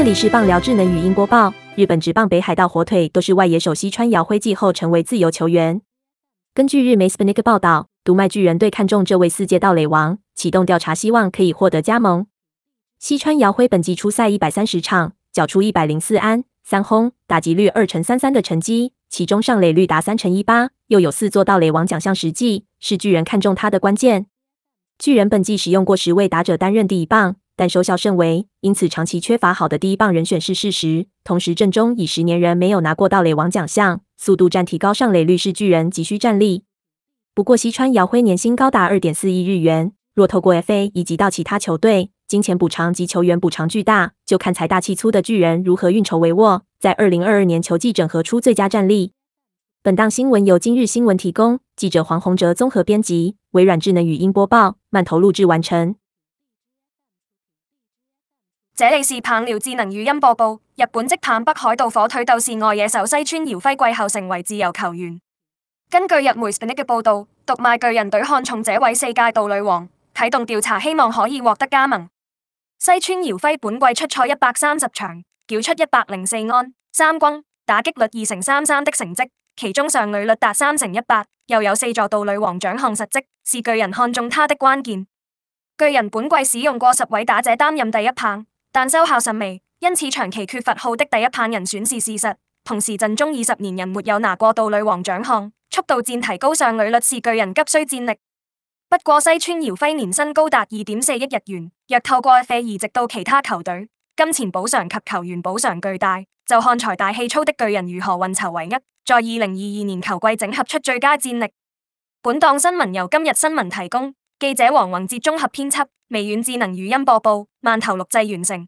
这里是棒聊智能语音播报。日本职棒北海道火腿都是外野首席川遥辉季后成为自由球员。根据日媒《Spenek》报道，读卖巨人队看中这位四届盗垒王，启动调查，希望可以获得加盟。西川遥辉本季出赛一百三十场，缴出一百零四安、三轰，打击率二成三三的成绩，其中上垒率达三成一八，又有四座盗垒王奖项实绩，是巨人看中他的关键。巨人本季使用过十位打者担任第一棒。但收效甚微，因此长期缺乏好的第一棒人选是事实。同时，正中以十年人没有拿过盗垒王奖项，速度战提高上垒率是巨人急需战力。不过，西川遥辉年薪高达二点四亿日元，若透过 FA 以及到其他球队，金钱补偿及球员补偿巨大，就看财大气粗的巨人如何运筹帷幄，在二零二二年球季整合出最佳战力。本档新闻由今日新闻提供，记者黄宏哲综合编辑，微软智能语音播报，慢投录制完成。这里是棒聊智能语音播报。日本职棒北海道火腿斗士外野手西村遥辉季后成为自由球员。根据日媒 Spin 的报道，独卖巨人队看中这位四届道女王，启动调查，希望可以获得加盟。西村遥辉本季出赛一百三十场，缴出一百零四安、三轰，打击率二成三三的成绩，其中上垒率达三成一八，又有四座道女王奖项，实绩是巨人看中他的关键。巨人本季使用过十位打者担任第一棒。但收效甚微，因此长期缺乏号的第一棒人选是事实。同时，阵中二十年人没有拿过道女皇奖项，速度战提高上垒率是巨人急需战力。不过，西村遥辉年薪高达二点四亿日元，若透过费移植到其他球队，金钱补偿及球员补偿巨大，就看财大气粗的巨人如何运筹帷幄，在二零二二年球季整合出最佳战力。本档新闻由今日新闻提供，记者王宏志综合编辑。微软智能语音播报，万头录制完成。